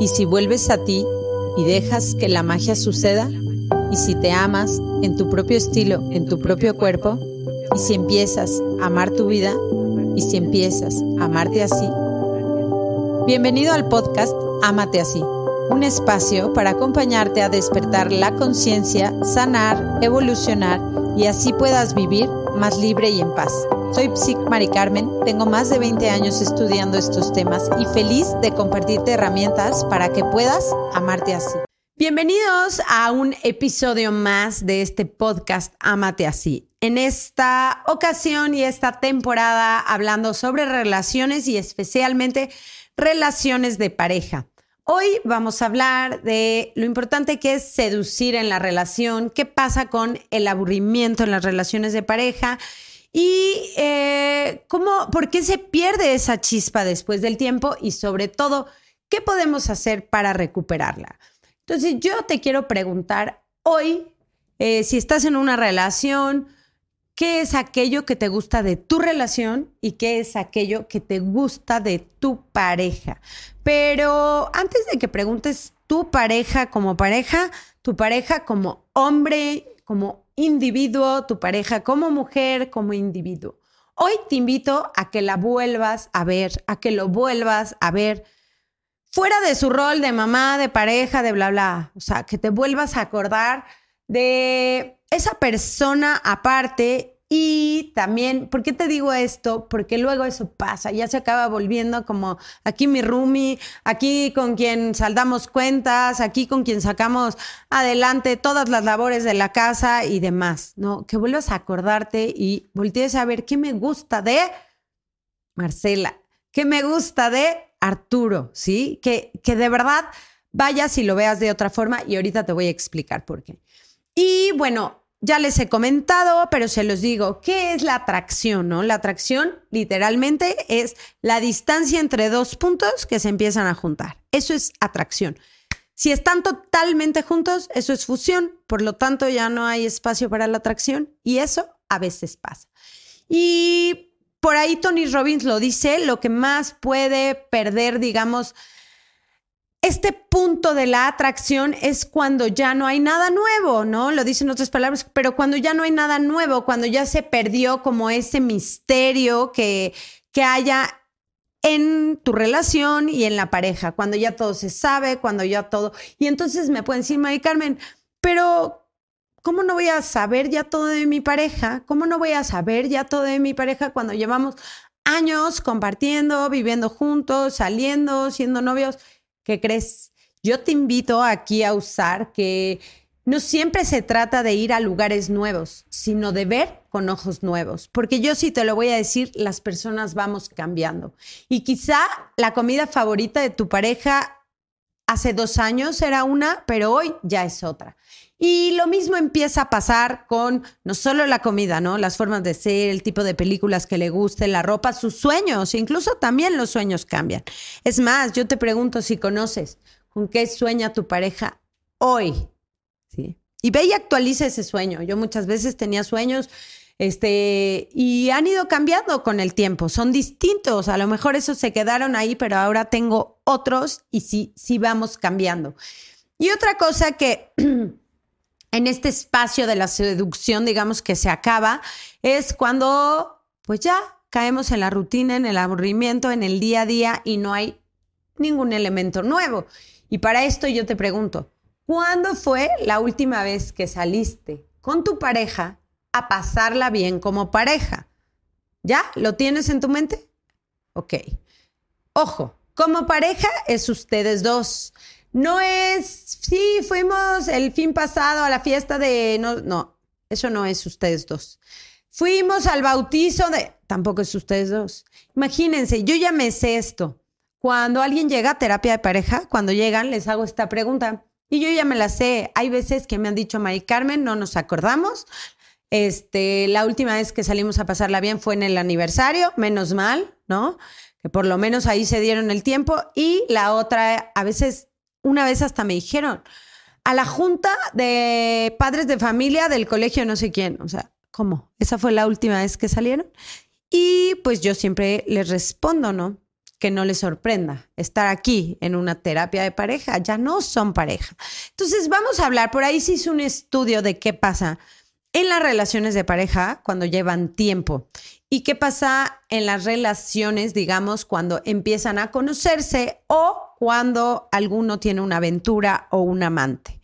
¿Y si vuelves a ti y dejas que la magia suceda? ¿Y si te amas en tu propio estilo, en tu propio cuerpo? ¿Y si empiezas a amar tu vida? ¿Y si empiezas a amarte así? Bienvenido al podcast Amate así, un espacio para acompañarte a despertar la conciencia, sanar, evolucionar y así puedas vivir más libre y en paz. Soy Psic Mari Carmen, tengo más de 20 años estudiando estos temas y feliz de compartirte herramientas para que puedas amarte así. Bienvenidos a un episodio más de este podcast Amate así. En esta ocasión y esta temporada hablando sobre relaciones y especialmente relaciones de pareja. Hoy vamos a hablar de lo importante que es seducir en la relación, qué pasa con el aburrimiento en las relaciones de pareja y eh, cómo, por qué se pierde esa chispa después del tiempo y sobre todo, qué podemos hacer para recuperarla. Entonces, yo te quiero preguntar hoy, eh, si estás en una relación, ¿qué es aquello que te gusta de tu relación y qué es aquello que te gusta de tu pareja? Pero antes de que preguntes tu pareja como pareja, tu pareja como hombre, como individuo, tu pareja como mujer, como individuo. Hoy te invito a que la vuelvas a ver, a que lo vuelvas a ver fuera de su rol de mamá, de pareja, de bla, bla. O sea, que te vuelvas a acordar de esa persona aparte y también, ¿por qué te digo esto? Porque luego eso pasa, ya se acaba volviendo como aquí mi roomie, aquí con quien saldamos cuentas, aquí con quien sacamos adelante todas las labores de la casa y demás, ¿no? Que vuelvas a acordarte y voltees a ver qué me gusta de Marcela, qué me gusta de Arturo, ¿sí? Que, que de verdad vayas y lo veas de otra forma y ahorita te voy a explicar por qué. Y bueno, ya les he comentado, pero se los digo, ¿qué es la atracción? No? La atracción literalmente es la distancia entre dos puntos que se empiezan a juntar. Eso es atracción. Si están totalmente juntos, eso es fusión, por lo tanto ya no hay espacio para la atracción y eso a veces pasa. Y por ahí Tony Robbins lo dice, lo que más puede perder, digamos, este punto de la atracción es cuando ya no hay nada nuevo, ¿no? Lo dicen otras palabras, pero cuando ya no hay nada nuevo, cuando ya se perdió como ese misterio que, que haya en tu relación y en la pareja, cuando ya todo se sabe, cuando ya todo... Y entonces me pueden decir, Mari Carmen, pero ¿cómo no voy a saber ya todo de mi pareja? ¿Cómo no voy a saber ya todo de mi pareja cuando llevamos años compartiendo, viviendo juntos, saliendo, siendo novios? ¿Qué crees? Yo te invito aquí a usar que no siempre se trata de ir a lugares nuevos, sino de ver con ojos nuevos. Porque yo sí te lo voy a decir, las personas vamos cambiando. Y quizá la comida favorita de tu pareja hace dos años era una, pero hoy ya es otra. Y lo mismo empieza a pasar con no solo la comida, ¿no? Las formas de ser, el tipo de películas que le guste, la ropa, sus sueños, incluso también los sueños cambian. Es más, yo te pregunto si conoces con qué sueña tu pareja hoy, ¿sí? Y ve y actualiza ese sueño. Yo muchas veces tenía sueños este, y han ido cambiando con el tiempo, son distintos, a lo mejor esos se quedaron ahí, pero ahora tengo otros y sí, sí vamos cambiando. Y otra cosa que en este espacio de la seducción, digamos, que se acaba, es cuando pues ya caemos en la rutina, en el aburrimiento, en el día a día y no hay ningún elemento nuevo. Y para esto yo te pregunto, ¿cuándo fue la última vez que saliste con tu pareja a pasarla bien como pareja? ¿Ya? ¿Lo tienes en tu mente? Ok. Ojo, como pareja es ustedes dos. No es, sí, fuimos el fin pasado a la fiesta de, no, no, eso no es ustedes dos. Fuimos al bautizo de, tampoco es ustedes dos. Imagínense, yo ya me sé esto. Cuando alguien llega a terapia de pareja, cuando llegan, les hago esta pregunta. Y yo ya me la sé. Hay veces que me han dicho, Mari Carmen, no nos acordamos. Este, la última vez que salimos a pasarla bien fue en el aniversario, menos mal, ¿no? Que por lo menos ahí se dieron el tiempo. Y la otra, a veces una vez hasta me dijeron, a la junta de padres de familia del colegio no sé quién. O sea, ¿cómo? Esa fue la última vez que salieron. Y pues yo siempre les respondo, ¿no? que no les sorprenda estar aquí en una terapia de pareja, ya no son pareja. Entonces vamos a hablar, por ahí se hizo un estudio de qué pasa en las relaciones de pareja cuando llevan tiempo y qué pasa en las relaciones, digamos, cuando empiezan a conocerse o cuando alguno tiene una aventura o un amante.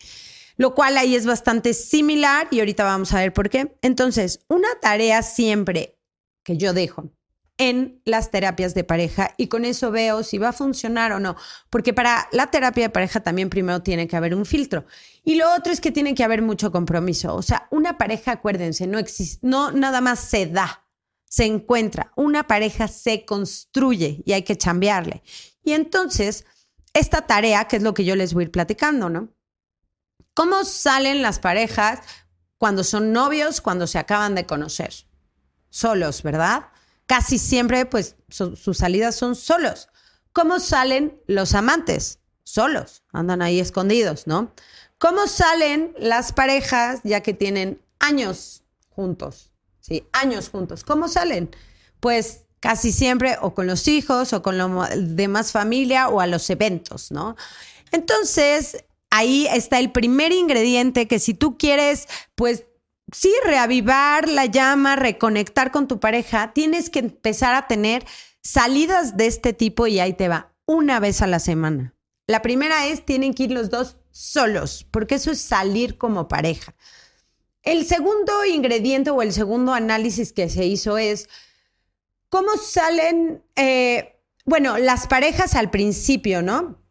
Lo cual ahí es bastante similar y ahorita vamos a ver por qué. Entonces, una tarea siempre que yo dejo en las terapias de pareja y con eso veo si va a funcionar o no, porque para la terapia de pareja también primero tiene que haber un filtro y lo otro es que tiene que haber mucho compromiso, o sea, una pareja, acuérdense, no existe, no nada más se da, se encuentra, una pareja se construye y hay que chambearle. Y entonces, esta tarea, que es lo que yo les voy a ir platicando, ¿no? ¿Cómo salen las parejas cuando son novios, cuando se acaban de conocer? Solos, ¿verdad? casi siempre, pues, sus salidas son solos. ¿Cómo salen los amantes? Solos, andan ahí escondidos, ¿no? ¿Cómo salen las parejas ya que tienen años juntos? Sí, años juntos. ¿Cómo salen? Pues casi siempre o con los hijos o con la demás familia o a los eventos, ¿no? Entonces, ahí está el primer ingrediente que si tú quieres, pues sí, reavivar la llama, reconectar con tu pareja, tienes que empezar a tener salidas de este tipo y ahí te va, una vez a la semana. La primera es, tienen que ir los dos solos, porque eso es salir como pareja. El segundo ingrediente o el segundo análisis que se hizo es cómo salen, eh, bueno, las parejas al principio, ¿no?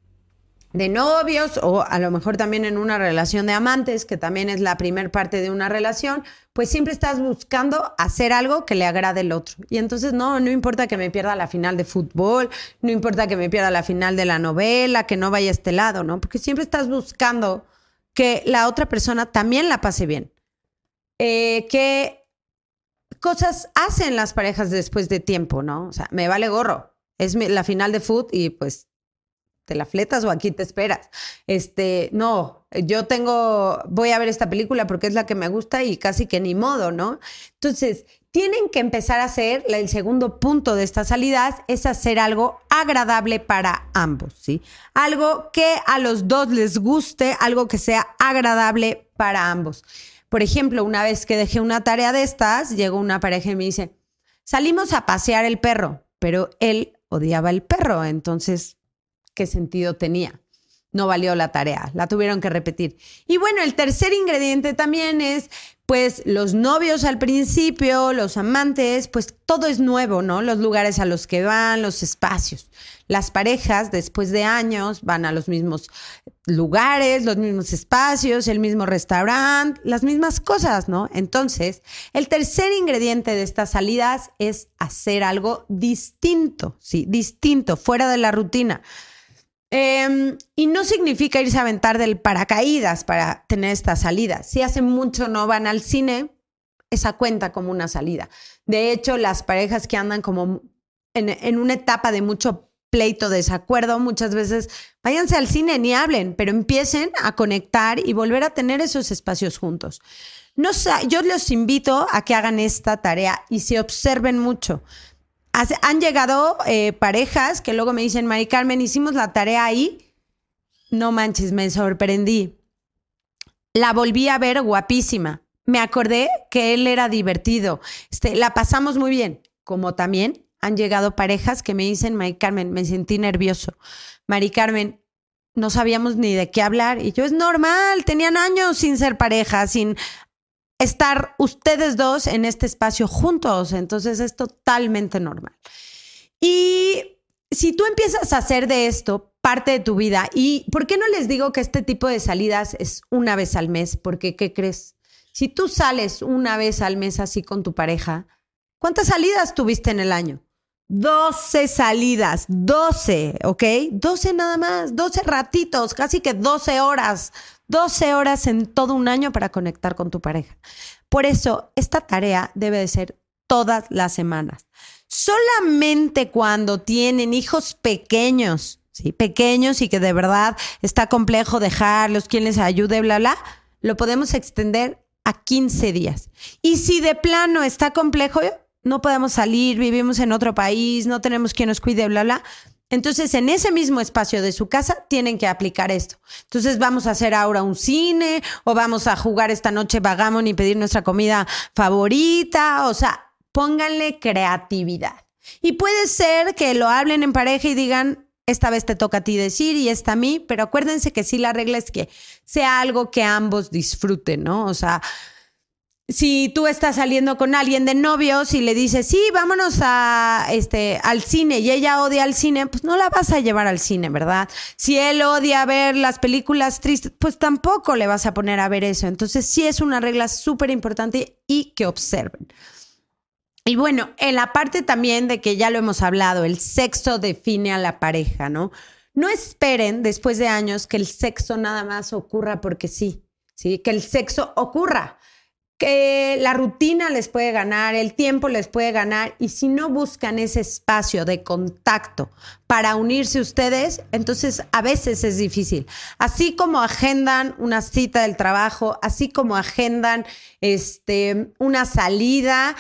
de novios o a lo mejor también en una relación de amantes, que también es la primer parte de una relación, pues siempre estás buscando hacer algo que le agrade al otro. Y entonces no, no importa que me pierda la final de fútbol, no importa que me pierda la final de la novela, que no vaya a este lado, ¿no? Porque siempre estás buscando que la otra persona también la pase bien. Eh, ¿Qué cosas hacen las parejas después de tiempo, no? O sea, me vale gorro. Es la final de fútbol y pues ¿te la fletas o aquí te esperas? Este, no, yo tengo, voy a ver esta película porque es la que me gusta y casi que ni modo, ¿no? Entonces, tienen que empezar a hacer, el segundo punto de estas salidas es hacer algo agradable para ambos, ¿sí? Algo que a los dos les guste, algo que sea agradable para ambos. Por ejemplo, una vez que dejé una tarea de estas, llegó una pareja y me dice, salimos a pasear el perro, pero él odiaba el perro, entonces qué sentido tenía. No valió la tarea, la tuvieron que repetir. Y bueno, el tercer ingrediente también es, pues, los novios al principio, los amantes, pues todo es nuevo, ¿no? Los lugares a los que van, los espacios. Las parejas, después de años, van a los mismos lugares, los mismos espacios, el mismo restaurante, las mismas cosas, ¿no? Entonces, el tercer ingrediente de estas salidas es hacer algo distinto, ¿sí? Distinto, fuera de la rutina. Em, y no significa irse a aventar del paracaídas para tener esta salida. Si hace mucho no van al cine, esa cuenta como una salida. De hecho, las parejas que andan como en, en una etapa de mucho pleito, desacuerdo, muchas veces váyanse al cine ni hablen, pero empiecen a conectar y volver a tener esos espacios juntos. No, yo los invito a que hagan esta tarea y se observen mucho han llegado eh, parejas que luego me dicen, Mari Carmen, hicimos la tarea ahí. No manches, me sorprendí. La volví a ver guapísima. Me acordé que él era divertido. Este, la pasamos muy bien. Como también han llegado parejas que me dicen, Mari Carmen, me sentí nervioso. Mari Carmen, no sabíamos ni de qué hablar. Y yo, es normal, tenían años sin ser pareja, sin estar ustedes dos en este espacio juntos. Entonces es totalmente normal. Y si tú empiezas a hacer de esto parte de tu vida, ¿y por qué no les digo que este tipo de salidas es una vez al mes? Porque, ¿qué crees? Si tú sales una vez al mes así con tu pareja, ¿cuántas salidas tuviste en el año? 12 salidas, 12, ¿ok? 12 nada más, 12 ratitos, casi que 12 horas 12 horas en todo un año para conectar con tu pareja. Por eso, esta tarea debe de ser todas las semanas. Solamente cuando tienen hijos pequeños, ¿sí? Pequeños y que de verdad está complejo dejarlos, quien les ayude, bla, bla, lo podemos extender a 15 días. Y si de plano está complejo, no podemos salir, vivimos en otro país, no tenemos quien nos cuide, bla, bla, Entonces, en ese mismo espacio de su casa tienen que aplicar esto. Entonces, vamos a hacer ahora un cine o vamos a jugar esta noche Vagamon y pedir nuestra comida favorita. O sea, pónganle creatividad. Y puede ser que lo hablen en pareja y digan, esta vez te toca a ti decir y esta a mí, pero acuérdense que sí la regla es que sea algo que ambos disfruten, ¿no? O sea, si tú estás saliendo con alguien de novios y le dices, sí, vámonos a, este, al cine y ella odia el cine, pues no la vas a llevar al cine, ¿verdad? Si él odia ver las películas tristes, pues tampoco le vas a poner a ver eso. Entonces sí es una regla súper importante y que observen. Y bueno, en la parte también de que ya lo hemos hablado, el sexo define a la pareja, ¿no? No esperen después de años que el sexo nada más ocurra porque sí, ¿sí? Que el sexo ocurra que la rutina les puede ganar, el tiempo les puede ganar y si no buscan ese espacio de contacto para unirse ustedes, entonces a veces es difícil. Así como agendan una cita del trabajo, así como agendan este, una salida,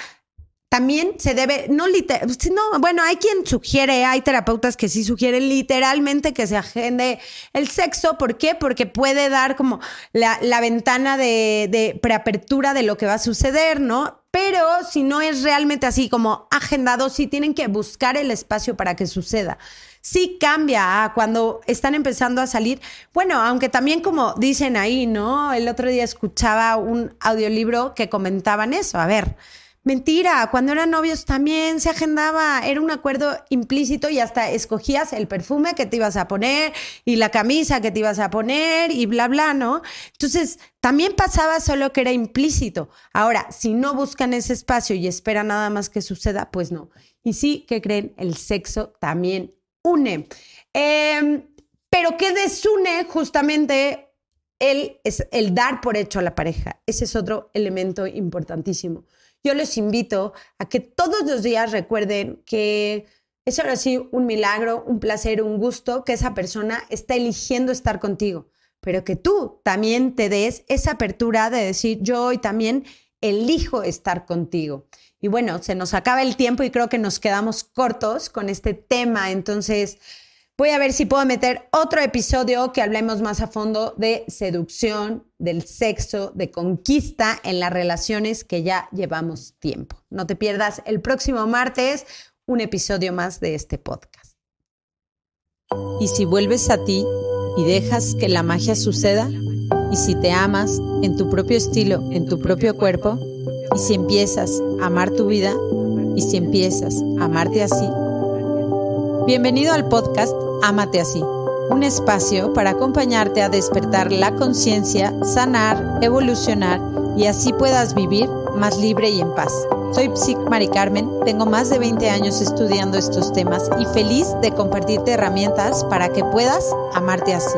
también se debe, no literal, no, bueno, hay quien sugiere, hay terapeutas que sí sugieren literalmente que se agende el sexo. ¿Por qué? Porque puede dar como la, ventana de, de, preapertura de lo que va a suceder, ¿no? Pero si no es realmente así como agendado, sí tienen que buscar el espacio para que suceda. Sí cambia cuando están empezando a salir. Bueno, aunque también como dicen ahí, ¿no? El otro día escuchaba un audiolibro que comentaban eso. A ver, Mentira, cuando eran novios también se agendaba, era un acuerdo implícito y hasta escogías el perfume que te ibas a poner y la camisa que te ibas a poner y bla, bla, ¿no? Entonces, también pasaba solo que era implícito. Ahora, si no buscan ese espacio y esperan nada más que suceda, pues no. Y sí, que creen? El sexo también une. Em, pero ¿qué desune justamente el, el dar por hecho a la pareja? Ese es otro elemento importantísimo yo les invito a que todos los días recuerden que es ahora sí un milagro, un placer, un gusto que esa persona está eligiendo estar contigo, pero que tú también te des esa apertura de decir, yo hoy también elijo estar contigo. Y bueno, se nos acaba el tiempo y creo que nos quedamos cortos con este tema, entonces... Voy a ver si puedo meter otro episodio que hablemos más a fondo de seducción, del sexo, de conquista en las relaciones que ya llevamos tiempo. No te pierdas el próximo martes un episodio más de este podcast. Y si vuelves a ti y dejas que la magia suceda, y si te amas en tu propio estilo, en tu propio cuerpo, y si empiezas a amar tu vida, y si empiezas a amarte así, bienvenido al podcast Ámate así, un espacio para acompañarte a despertar la conciencia, sanar, evolucionar y así puedas vivir más libre y en paz. Soy Psic Mari Carmen, tengo más de 20 años estudiando estos temas y feliz de compartirte herramientas para que puedas amarte así.